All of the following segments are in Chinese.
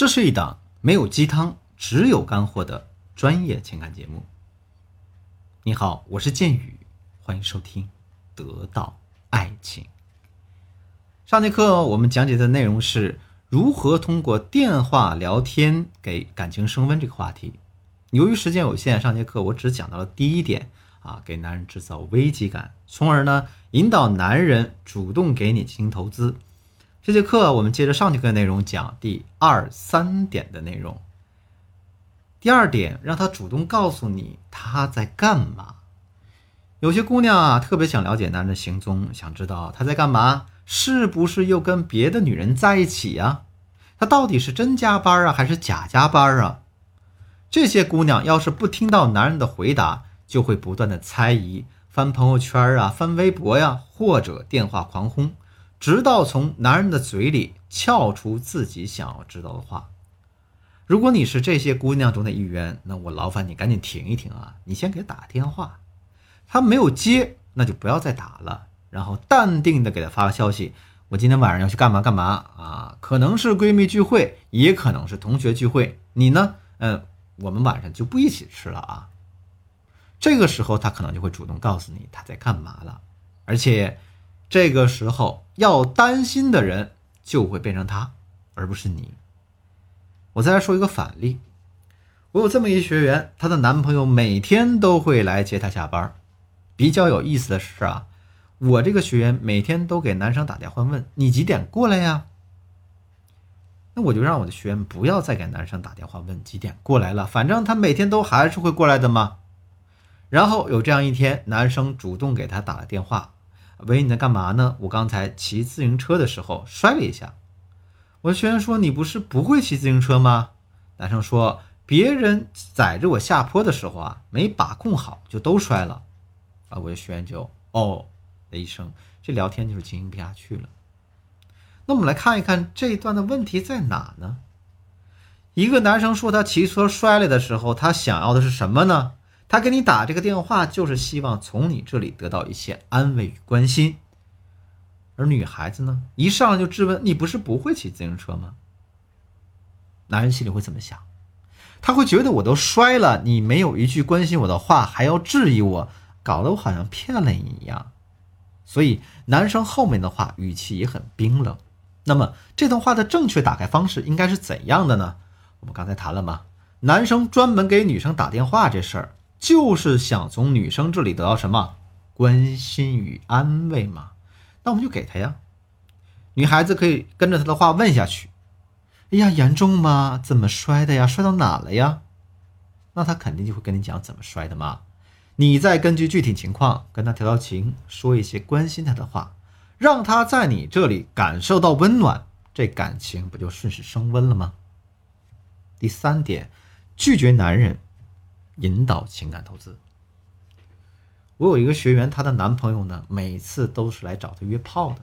这是一档没有鸡汤，只有干货的专业情感节目。你好，我是剑宇，欢迎收听《得到爱情》。上节课我们讲解的内容是如何通过电话聊天给感情升温这个话题。由于时间有限，上节课我只讲到了第一点啊，给男人制造危机感，从而呢引导男人主动给你进行投资。这节课我们接着上节课内容讲第二三点的内容。第二点，让他主动告诉你他在干嘛。有些姑娘啊，特别想了解男人的行踪，想知道他在干嘛，是不是又跟别的女人在一起呀？他到底是真加班啊，还是假加班啊？这些姑娘要是不听到男人的回答，就会不断的猜疑，翻朋友圈啊，翻微博呀，或者电话狂轰。直到从男人的嘴里撬出自己想要知道的话。如果你是这些姑娘中的一员，那我劳烦你赶紧停一停啊！你先给他打个电话，他没有接，那就不要再打了。然后淡定的给他发个消息：我今天晚上要去干嘛干嘛啊？可能是闺蜜聚会，也可能是同学聚会。你呢？嗯，我们晚上就不一起吃了啊。这个时候他可能就会主动告诉你他在干嘛了，而且。这个时候要担心的人就会变成他，而不是你。我再来说一个反例，我有这么一学员，她的男朋友每天都会来接她下班。比较有意思的是啊，我这个学员每天都给男生打电话问你几点过来呀？那我就让我的学员不要再给男生打电话问几点过来了，反正他每天都还是会过来的嘛。然后有这样一天，男生主动给他打了电话。喂，你在干嘛呢？我刚才骑自行车的时候摔了一下。我的学员说：“你不是不会骑自行车吗？”男生说：“别人载着我下坡的时候啊，没把控好，就都摔了。”啊，我的学员就哦的一声，这聊天就是进行不下去了。那我们来看一看这一段的问题在哪呢？一个男生说他骑车摔了的时候，他想要的是什么呢？他给你打这个电话，就是希望从你这里得到一些安慰与关心。而女孩子呢，一上来就质问：“你不是不会骑自行车吗？”男人心里会怎么想？他会觉得我都摔了，你没有一句关心我的话，还要质疑我，搞得我好像骗了你一样。所以男生后面的话语气也很冰冷。那么这段话的正确打开方式应该是怎样的呢？我们刚才谈了吗？男生专门给女生打电话这事儿。就是想从女生这里得到什么关心与安慰嘛？那我们就给她呀。女孩子可以跟着他的话问下去：“哎呀，严重吗？怎么摔的呀？摔到哪了呀？”那他肯定就会跟你讲怎么摔的嘛。你再根据具体情况跟他调调情，说一些关心他的话，让他在你这里感受到温暖，这感情不就顺势升温了吗？第三点，拒绝男人。引导情感投资。我有一个学员，她的男朋友呢，每次都是来找她约炮的。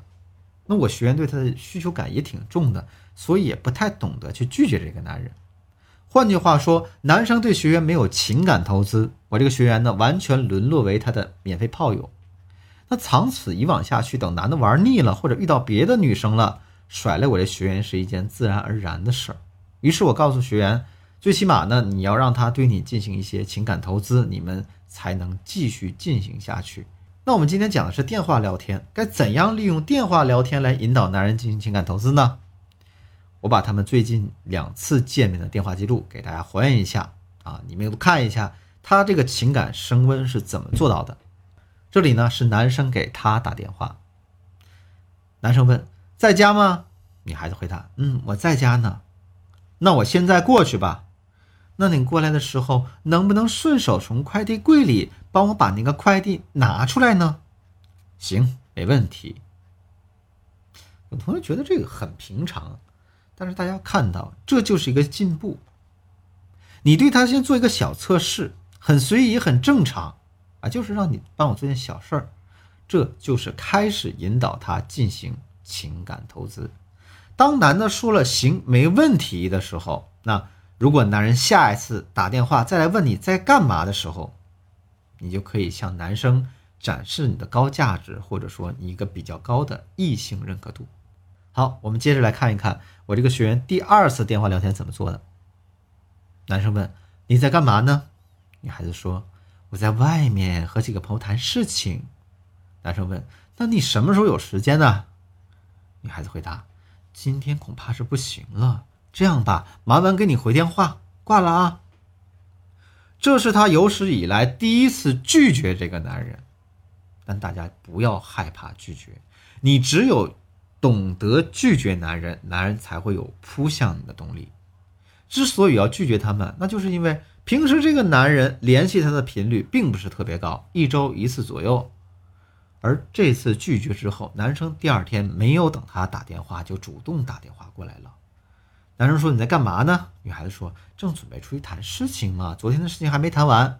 那我学员对她的需求感也挺重的，所以也不太懂得去拒绝这个男人。换句话说，男生对学员没有情感投资，我这个学员呢，完全沦落为他的免费炮友。那长此以往下去，等男的玩腻了，或者遇到别的女生了，甩了我这学员是一件自然而然的事儿。于是我告诉学员。最起码呢，你要让他对你进行一些情感投资，你们才能继续进行下去。那我们今天讲的是电话聊天，该怎样利用电话聊天来引导男人进行情感投资呢？我把他们最近两次见面的电话记录给大家还原一下啊，你们看一下他这个情感升温是怎么做到的。这里呢是男生给他打电话，男生问在家吗？女孩子回答：嗯，我在家呢。那我现在过去吧。那你过来的时候，能不能顺手从快递柜里帮我把那个快递拿出来呢？行，没问题。有同学觉得这个很平常，但是大家看到，这就是一个进步。你对他先做一个小测试，很随意，很正常啊，就是让你帮我做件小事儿，这就是开始引导他进行情感投资。当男的说了“行，没问题”的时候，那。如果男人下一次打电话再来问你在干嘛的时候，你就可以向男生展示你的高价值，或者说你一个比较高的异性认可度。好，我们接着来看一看我这个学员第二次电话聊天怎么做的。男生问：“你在干嘛呢？”女孩子说：“我在外面和几个朋友谈事情。”男生问：“那你什么时候有时间呢？”女孩子回答：“今天恐怕是不行了。这样吧，麻烦给你回电话，挂了啊。”这是他有史以来第一次拒绝这个男人。但大家不要害怕拒绝，你只有懂得拒绝男人，男人才会有扑向你的动力。之所以要拒绝他们，那就是因为平时这个男人联系他的频率并不是特别高，一周一次左右。而这次拒绝之后，男生第二天没有等他打电话，就主动打电话过来了。男生说：“你在干嘛呢？”女孩子说：“正准备出去谈事情嘛，昨天的事情还没谈完。”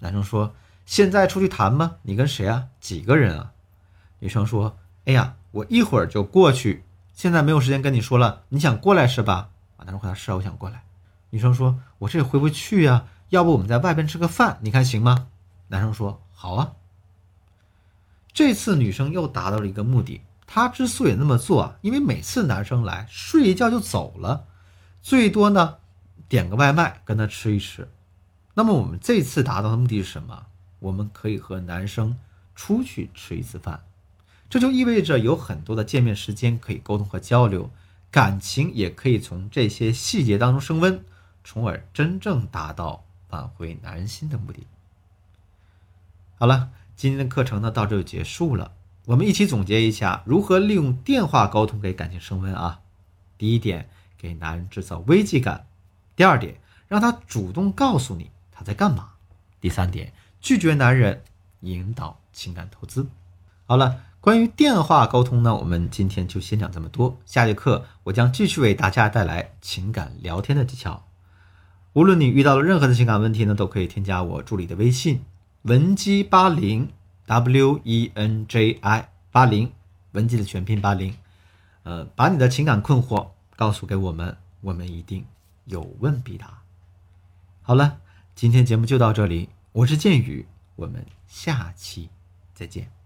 男生说：“现在出去谈吗？你跟谁啊？几个人啊？”女生说：“哎呀，我一会儿就过去，现在没有时间跟你说了。你想过来是吧？”啊，男生回答：“是啊，我想过来。”女生说：“我这也回不去呀，要不我们在外边吃个饭，你看行吗？”男生说：“好啊。”这次女生又达到了一个目的。她之所以那么做，因为每次男生来睡一觉就走了，最多呢点个外卖跟他吃一吃。那么我们这次达到的目的是什么？我们可以和男生出去吃一次饭，这就意味着有很多的见面时间可以沟通和交流，感情也可以从这些细节当中升温，从而真正达到挽回男人心的目的。好了。今天的课程呢，到这就结束了。我们一起总结一下，如何利用电话沟通给感情升温啊？第一点，给男人制造危机感；第二点，让他主动告诉你他在干嘛；第三点，拒绝男人，引导情感投资。好了，关于电话沟通呢，我们今天就先讲这么多。下节课我将继续为大家带来情感聊天的技巧。无论你遇到了任何的情感问题呢，都可以添加我助理的微信。文姬八零，W E N J I 八零，文姬的全拼八零，呃，把你的情感困惑告诉给我们，我们一定有问必答。好了，今天节目就到这里，我是剑宇，我们下期再见。